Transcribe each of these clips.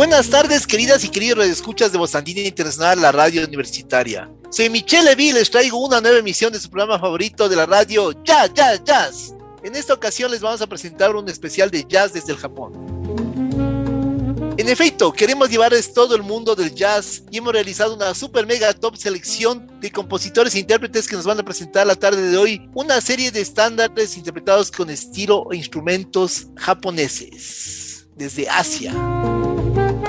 Buenas tardes, queridas y queridos escuchas de Bostandina Internacional, la radio universitaria. Soy Michelle Levy les traigo una nueva emisión de su programa favorito de la radio, Jazz, Jazz, Jazz. En esta ocasión les vamos a presentar un especial de jazz desde el Japón. En efecto, queremos llevarles todo el mundo del jazz y hemos realizado una super mega top selección de compositores e intérpretes que nos van a presentar la tarde de hoy una serie de estándares interpretados con estilo e instrumentos japoneses desde Asia.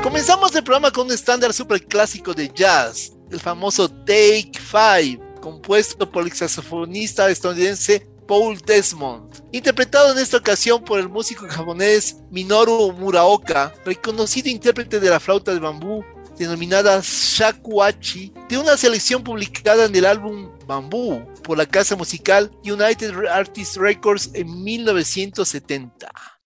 Comenzamos el programa con un estándar super clásico de jazz, el famoso Take Five, compuesto por el saxofonista estadounidense Paul Desmond, interpretado en esta ocasión por el músico japonés Minoru Muraoka, reconocido intérprete de la flauta de bambú denominada Shakuhachi, de una selección publicada en el álbum Bambú por la casa musical United Artists Records en 1970.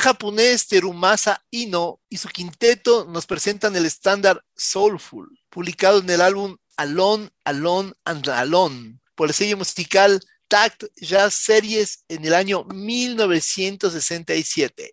Japonés Terumasa Ino y su quinteto nos presentan el estándar Soulful, publicado en el álbum Alone, Alone and Alone, por el sello musical Tact Jazz Series en el año 1967.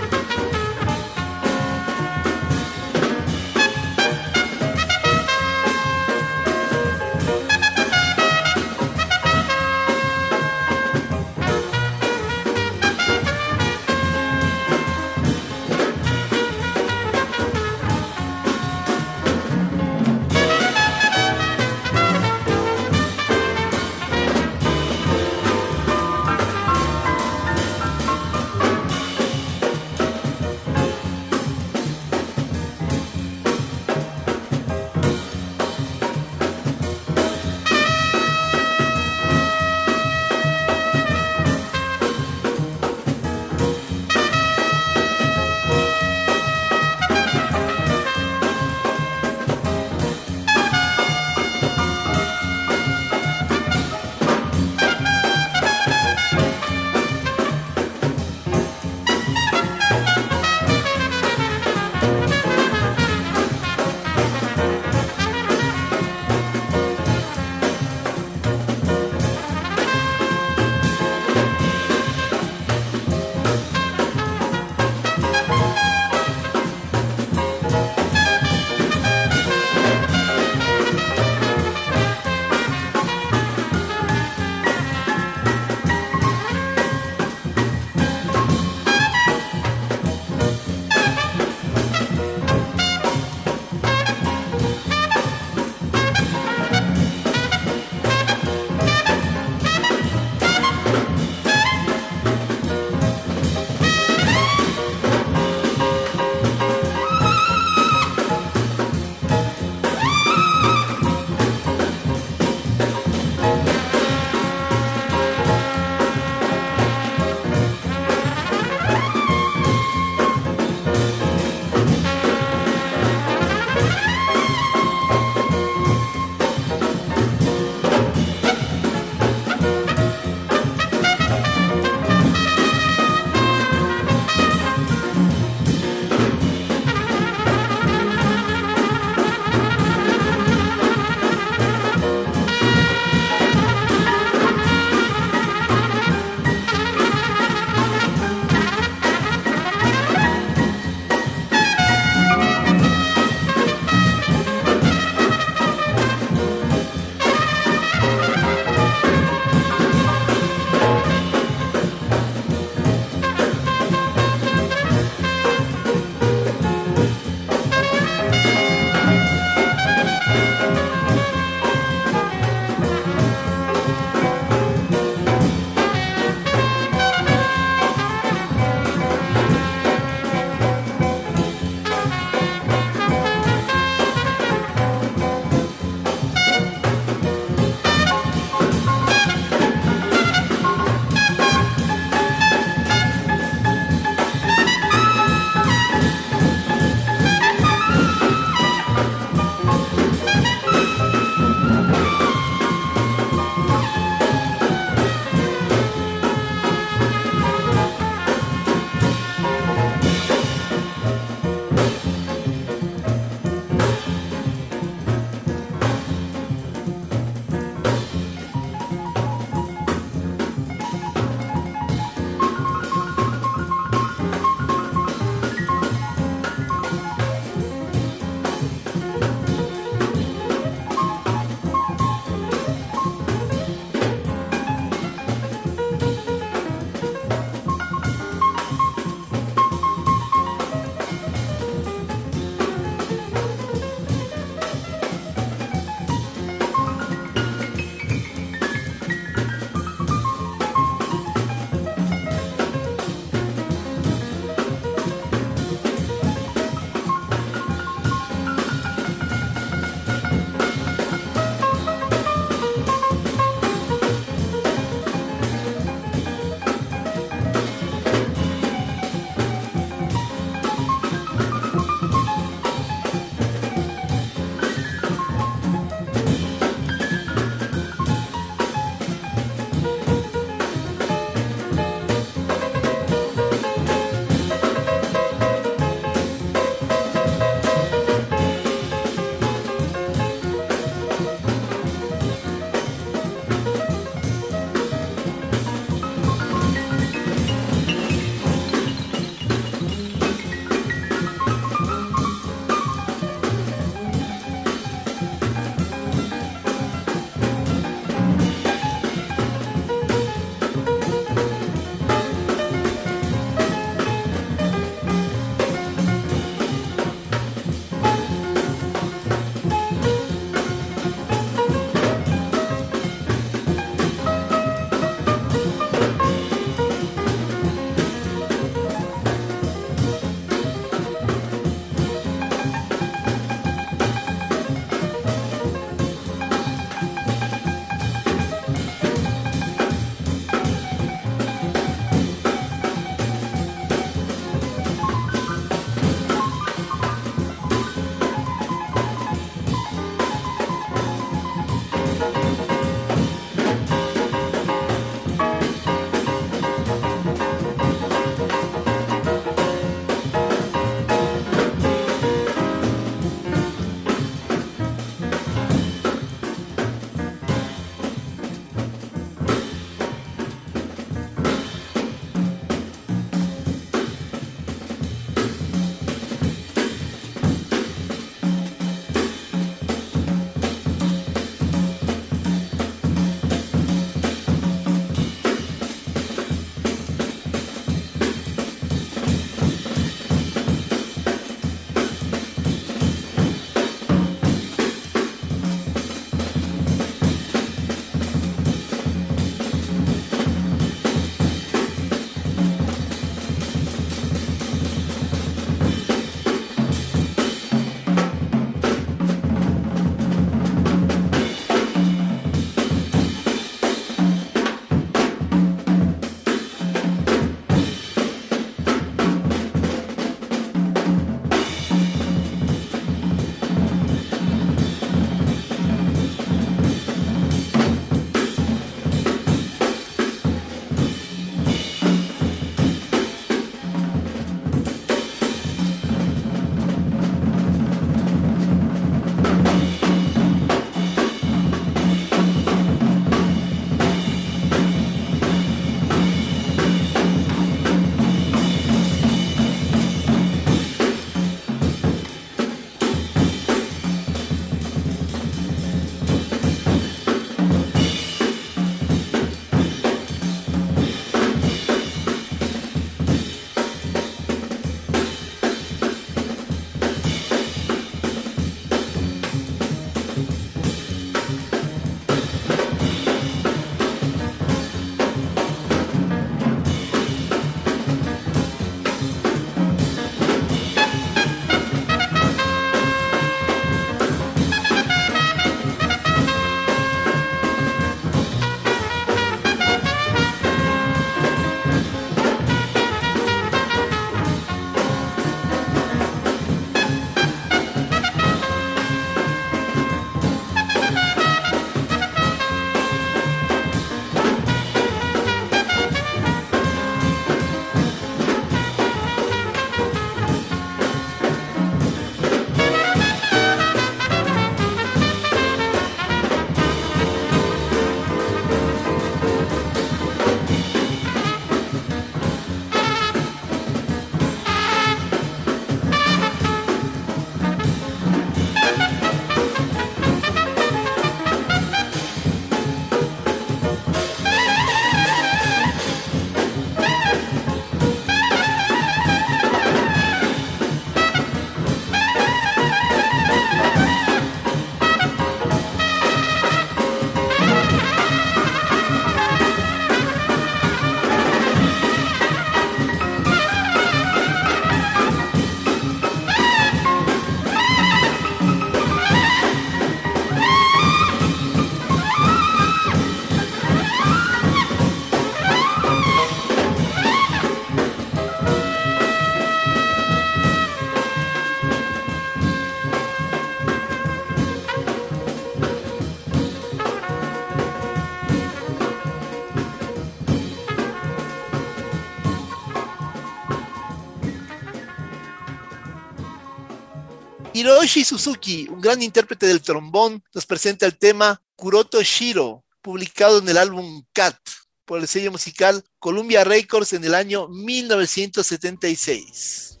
Hiroshi Suzuki, un gran intérprete del trombón, nos presenta el tema Kuroto Shiro, publicado en el álbum Cat por el sello musical Columbia Records en el año 1976.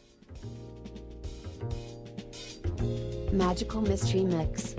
Magical Mystery Mix.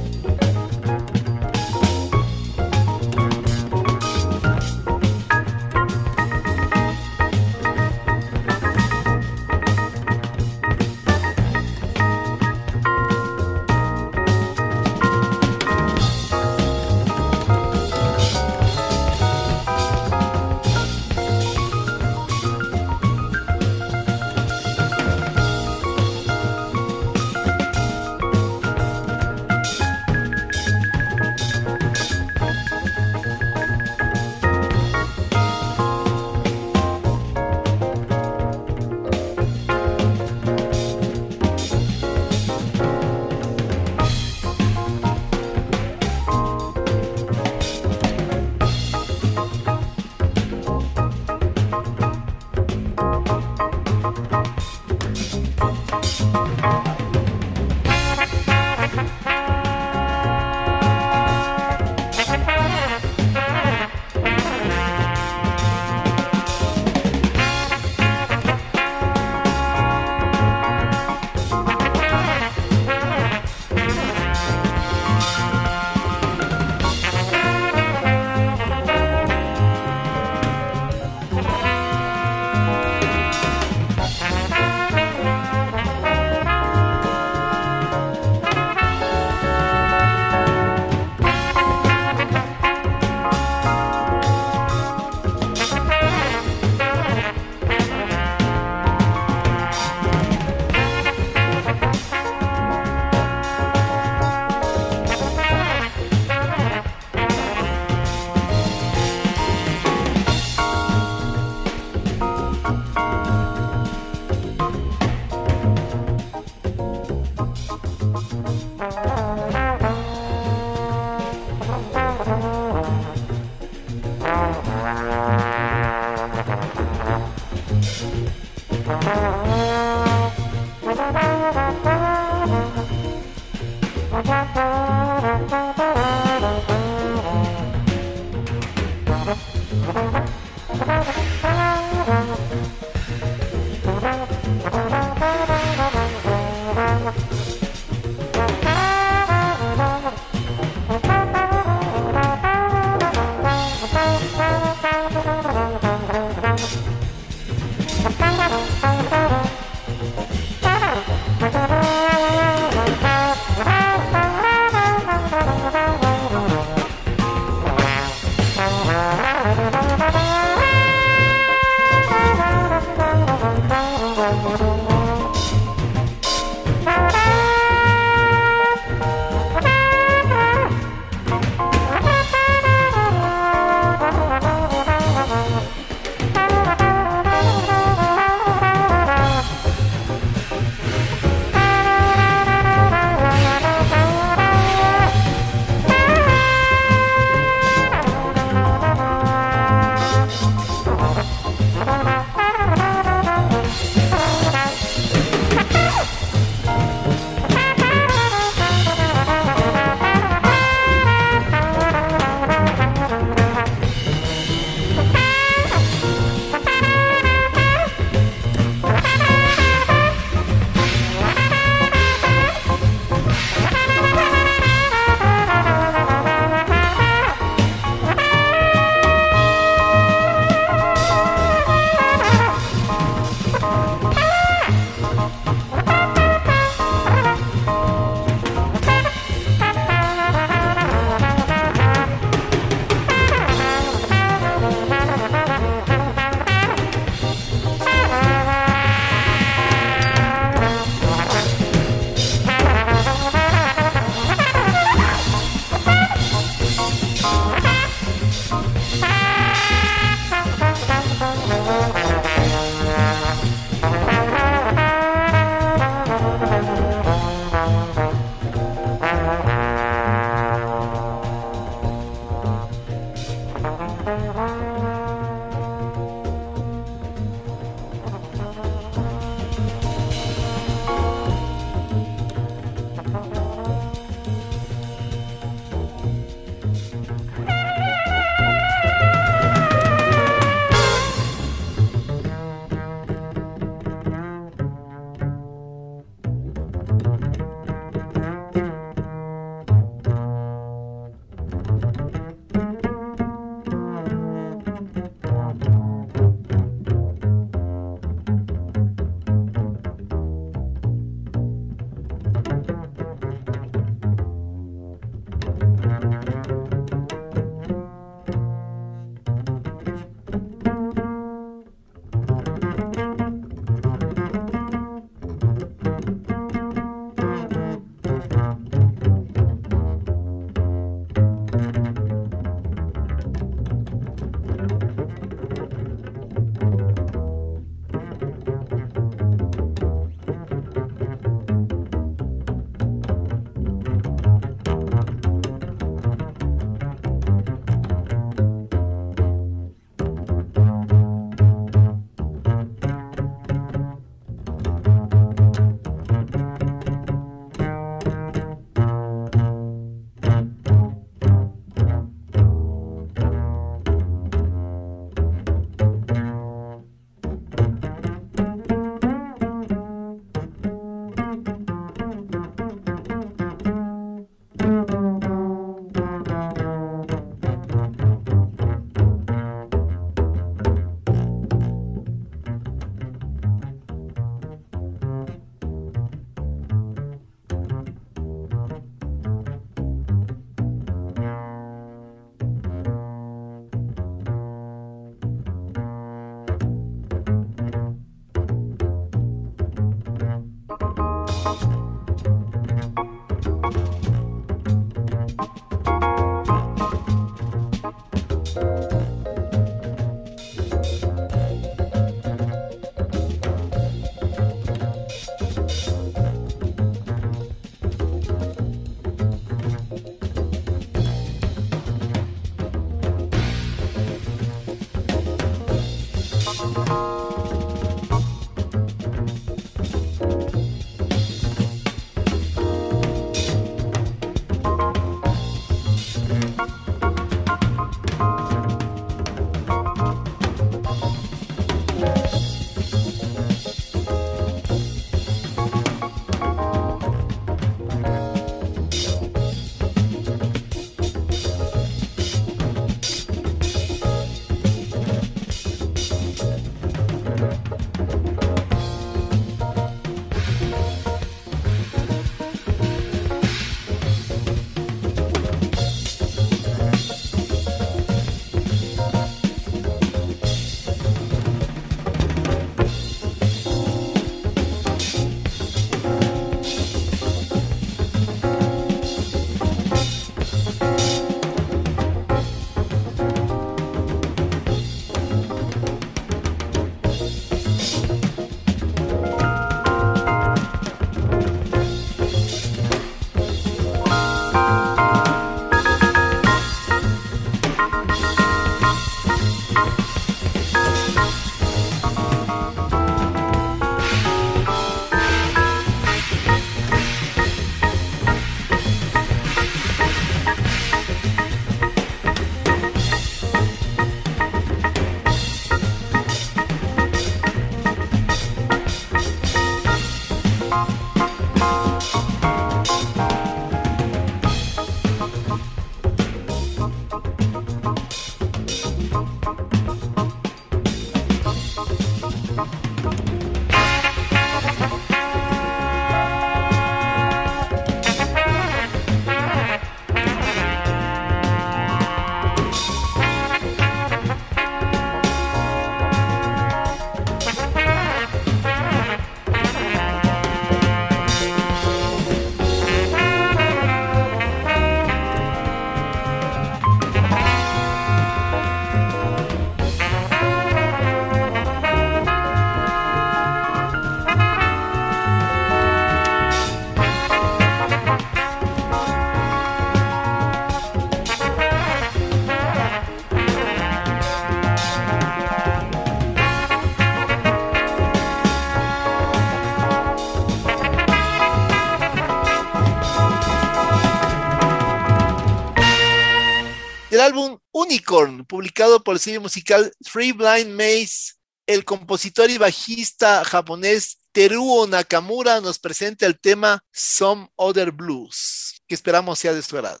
Publicado por el sello musical Three Blind Maze, el compositor y bajista japonés Teruo Nakamura nos presenta el tema Some Other Blues, que esperamos sea de su agrado.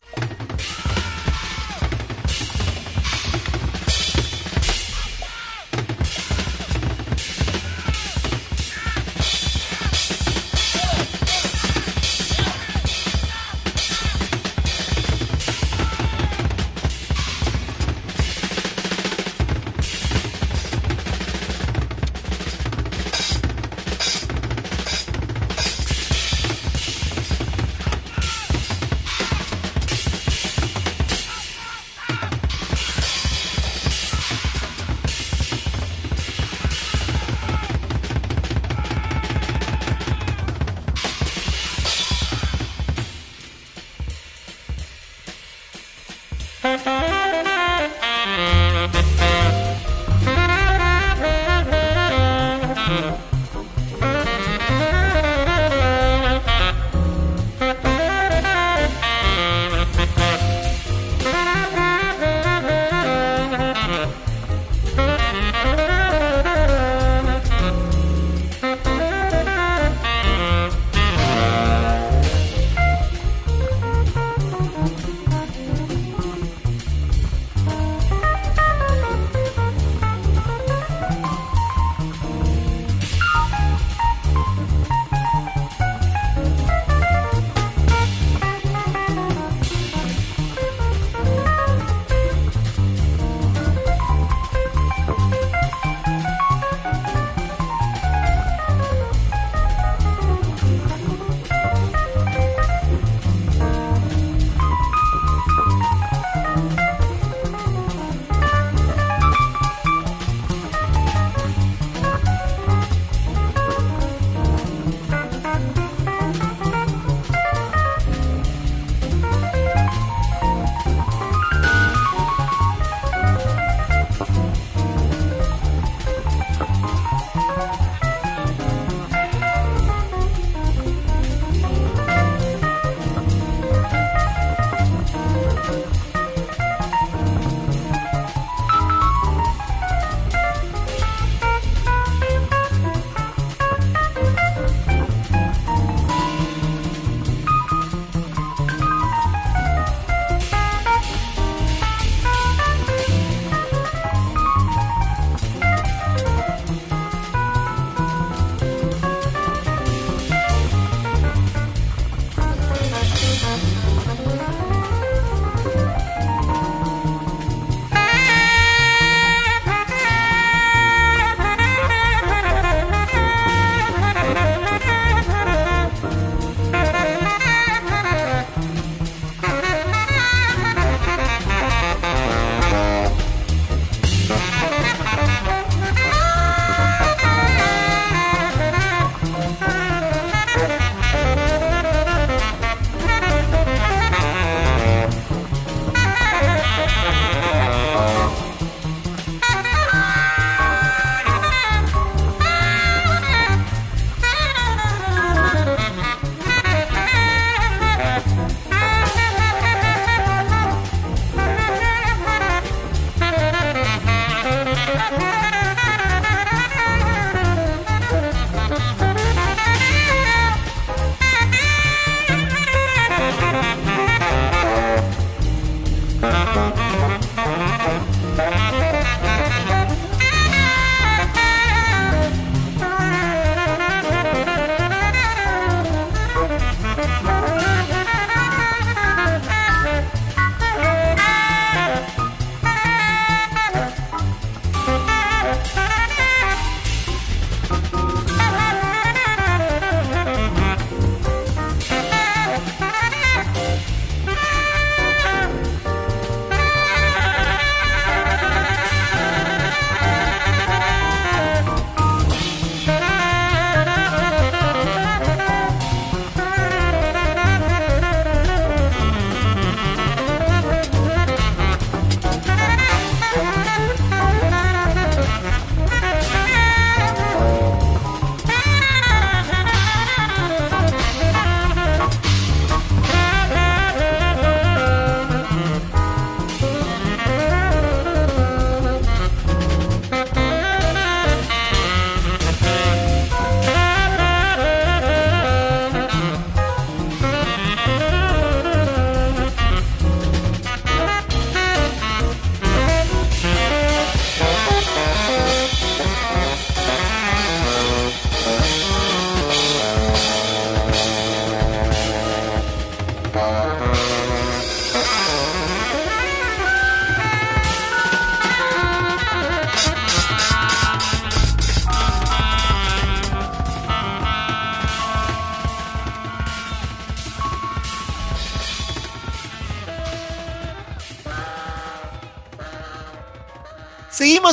Música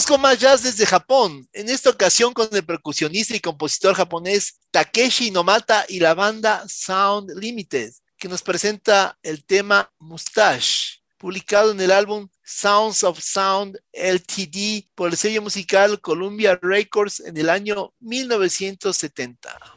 Seguimos con más jazz desde Japón, en esta ocasión con el percusionista y compositor japonés Takeshi Nomata y la banda Sound Limited, que nos presenta el tema Mustache, publicado en el álbum Sounds of Sound LTD por el sello musical Columbia Records en el año 1970.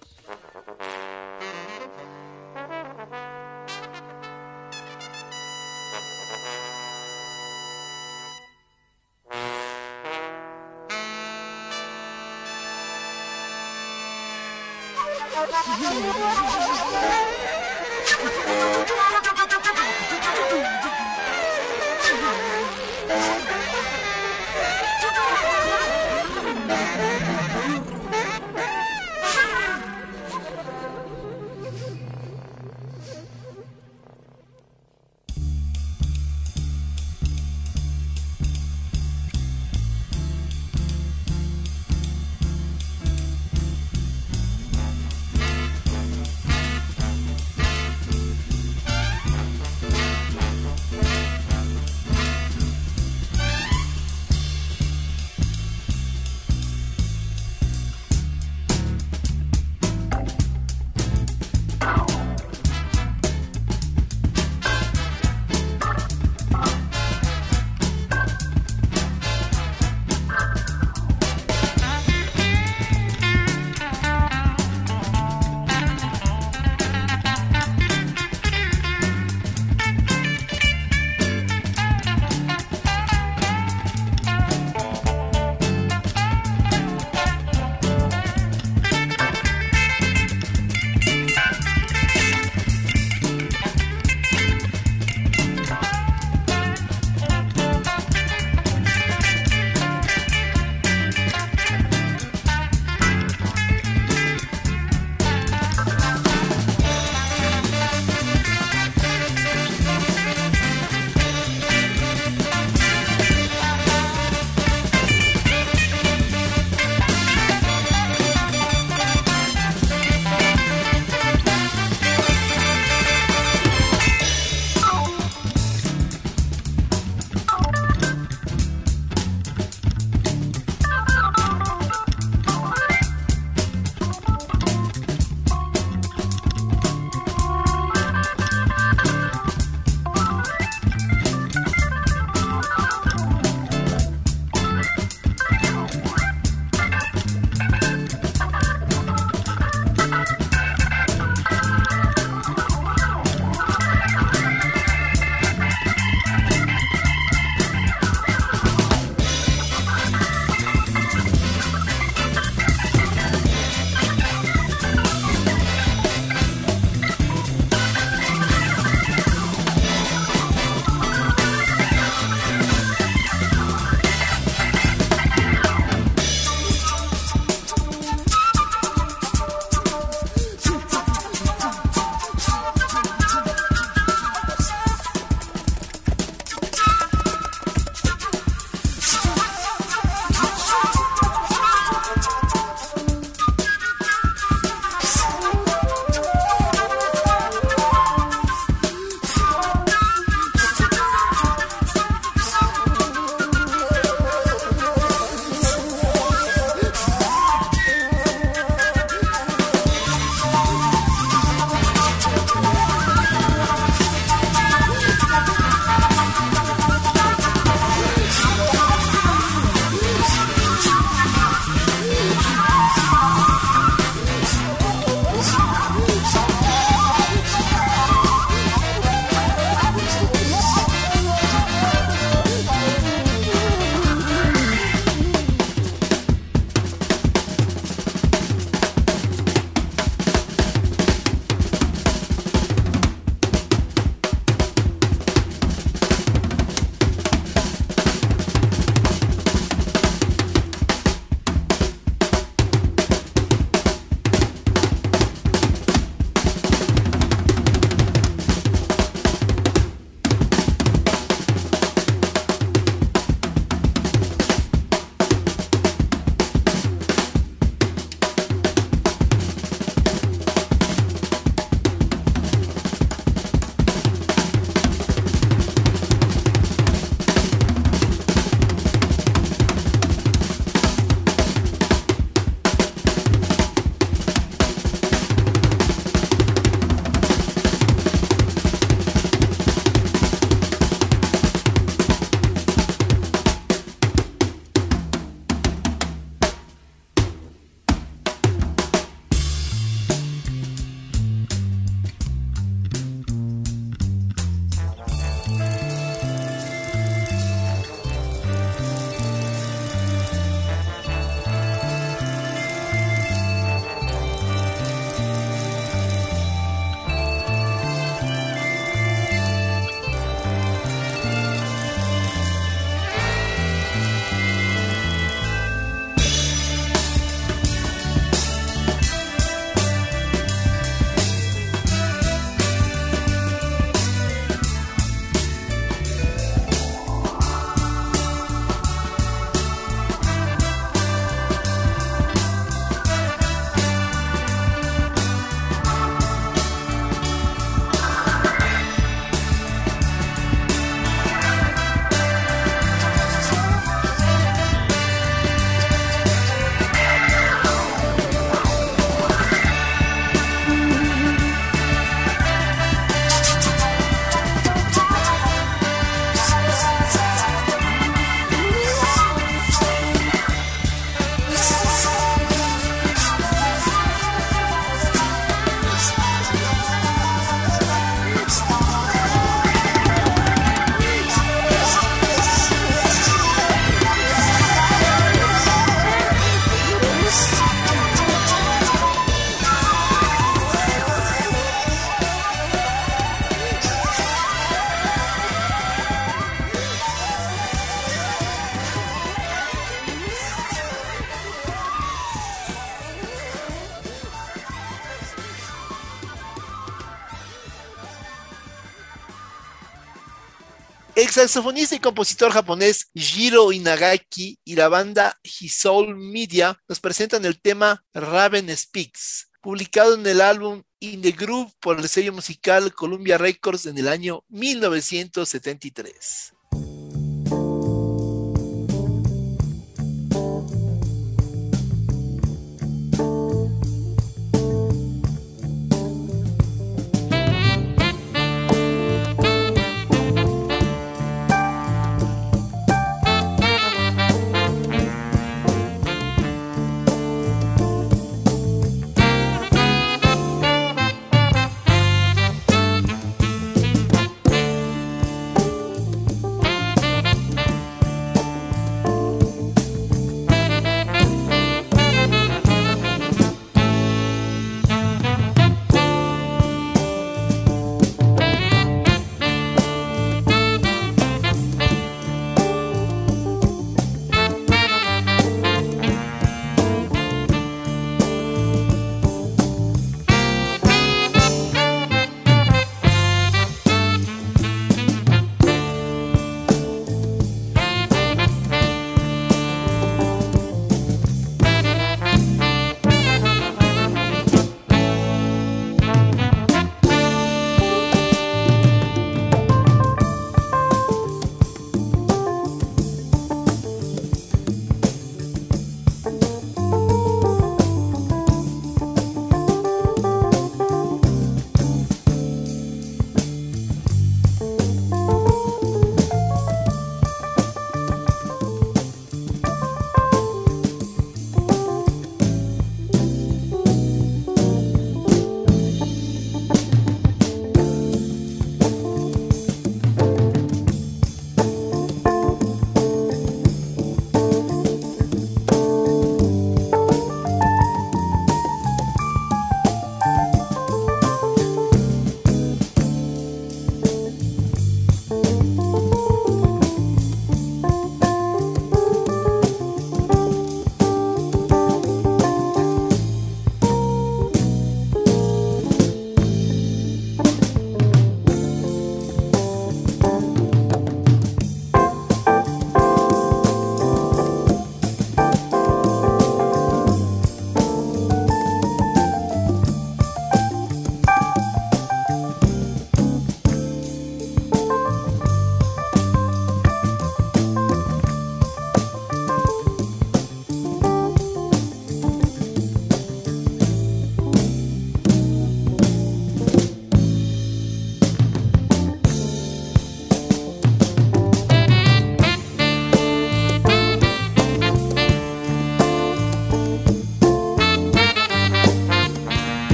Saxofonista y compositor japonés Jiro Inagaki y la banda Hisoul Media nos presentan el tema Raven Speaks, publicado en el álbum In the Groove por el sello musical Columbia Records en el año 1973.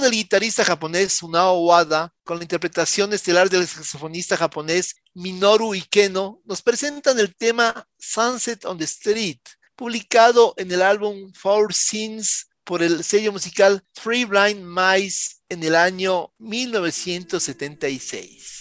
Del guitarrista japonés Sunao Wada, con la interpretación estelar del saxofonista japonés Minoru Ikeno, nos presentan el tema Sunset on the Street, publicado en el álbum Four Scenes por el sello musical Three Blind Mice en el año 1976.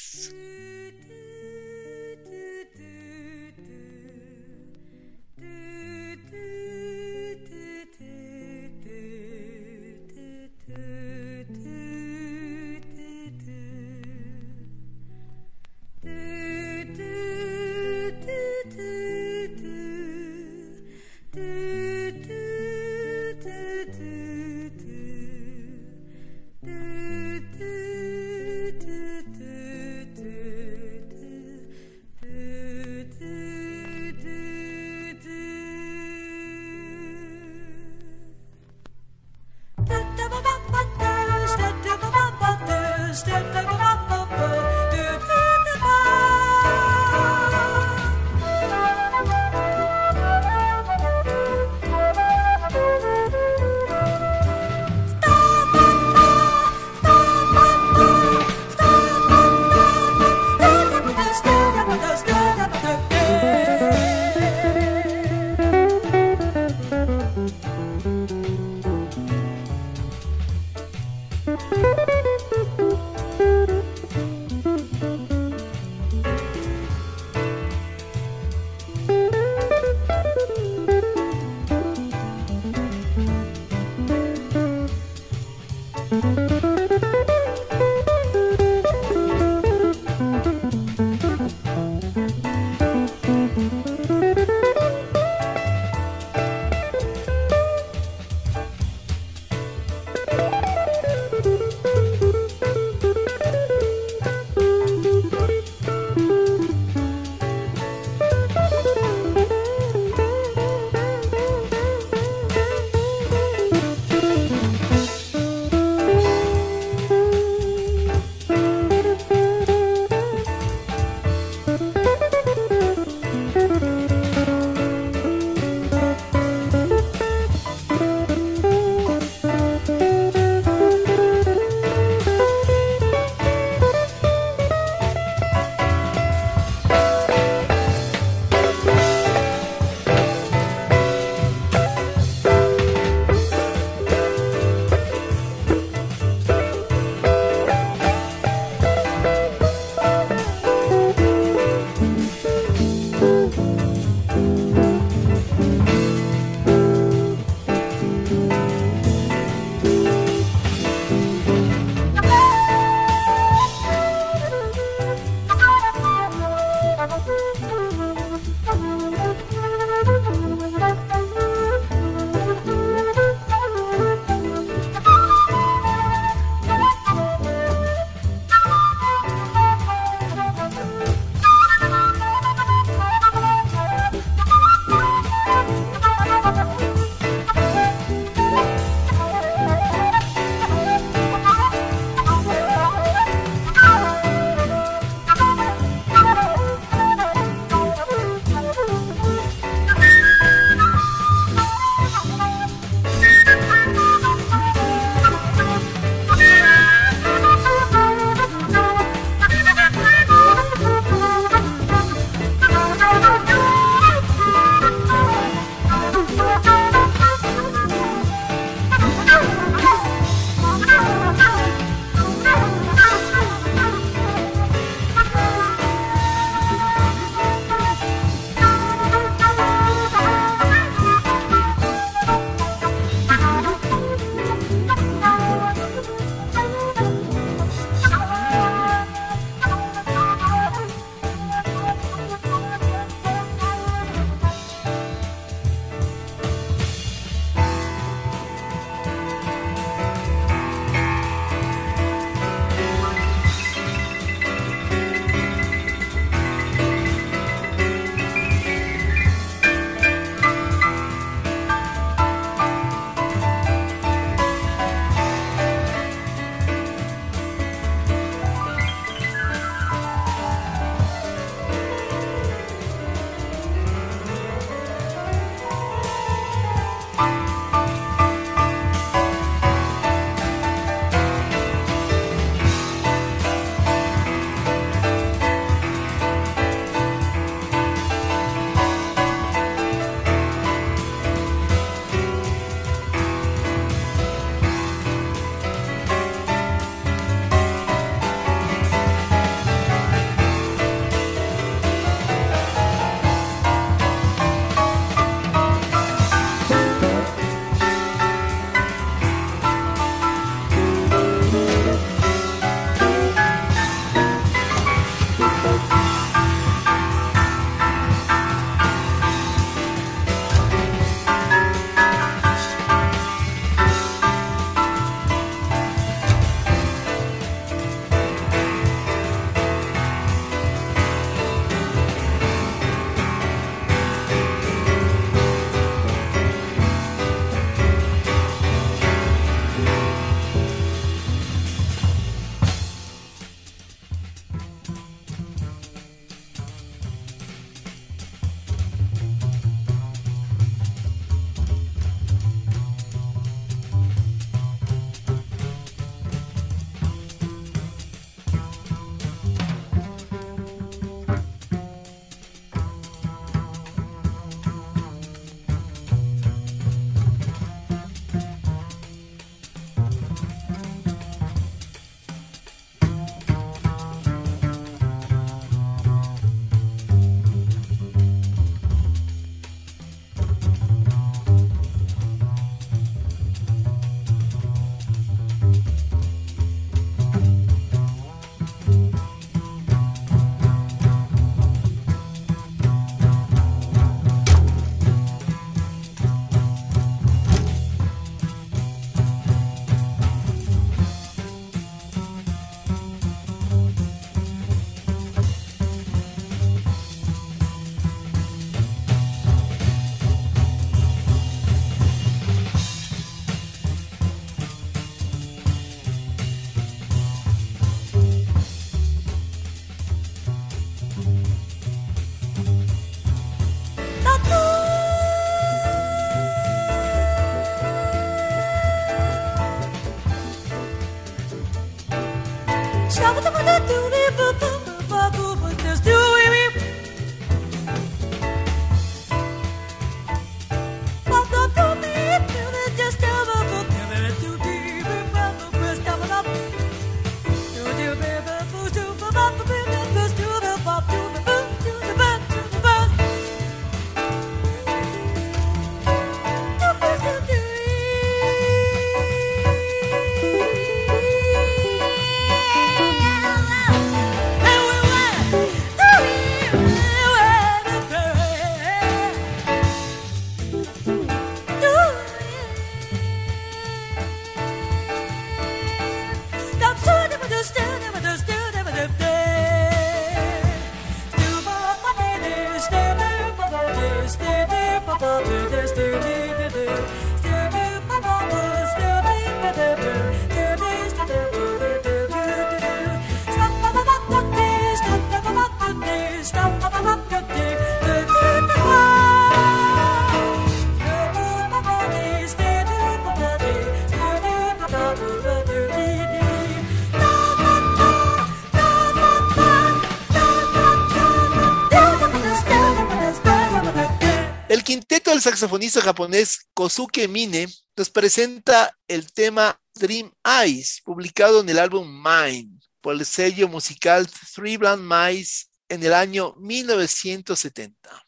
El saxofonista japonés Kosuke Mine nos presenta el tema Dream Eyes, publicado en el álbum Mine por el sello musical Three Blind Mice en el año 1970.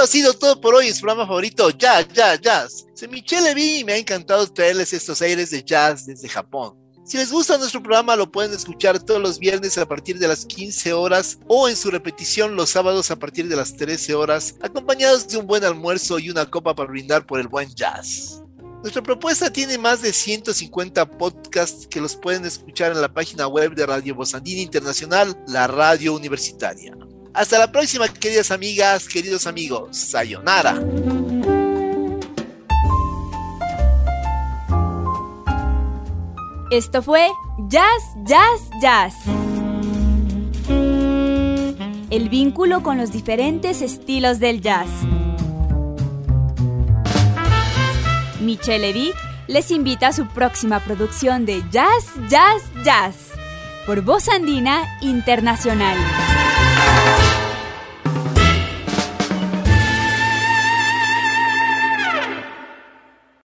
Ha sido todo por hoy su programa favorito, Jazz, Jazz, Jazz. Soy Michelle Levy y me ha encantado traerles estos aires de jazz desde Japón. Si les gusta nuestro programa, lo pueden escuchar todos los viernes a partir de las 15 horas o en su repetición los sábados a partir de las 13 horas, acompañados de un buen almuerzo y una copa para brindar por el buen jazz. Nuestra propuesta tiene más de 150 podcasts que los pueden escuchar en la página web de Radio Bosandina Internacional, la radio universitaria. Hasta la próxima, queridas amigas, queridos amigos. Sayonara. Esto fue Jazz, Jazz, Jazz. El vínculo con los diferentes estilos del jazz. Michelle Levy les invita a su próxima producción de Jazz, Jazz, Jazz por Voz Andina Internacional.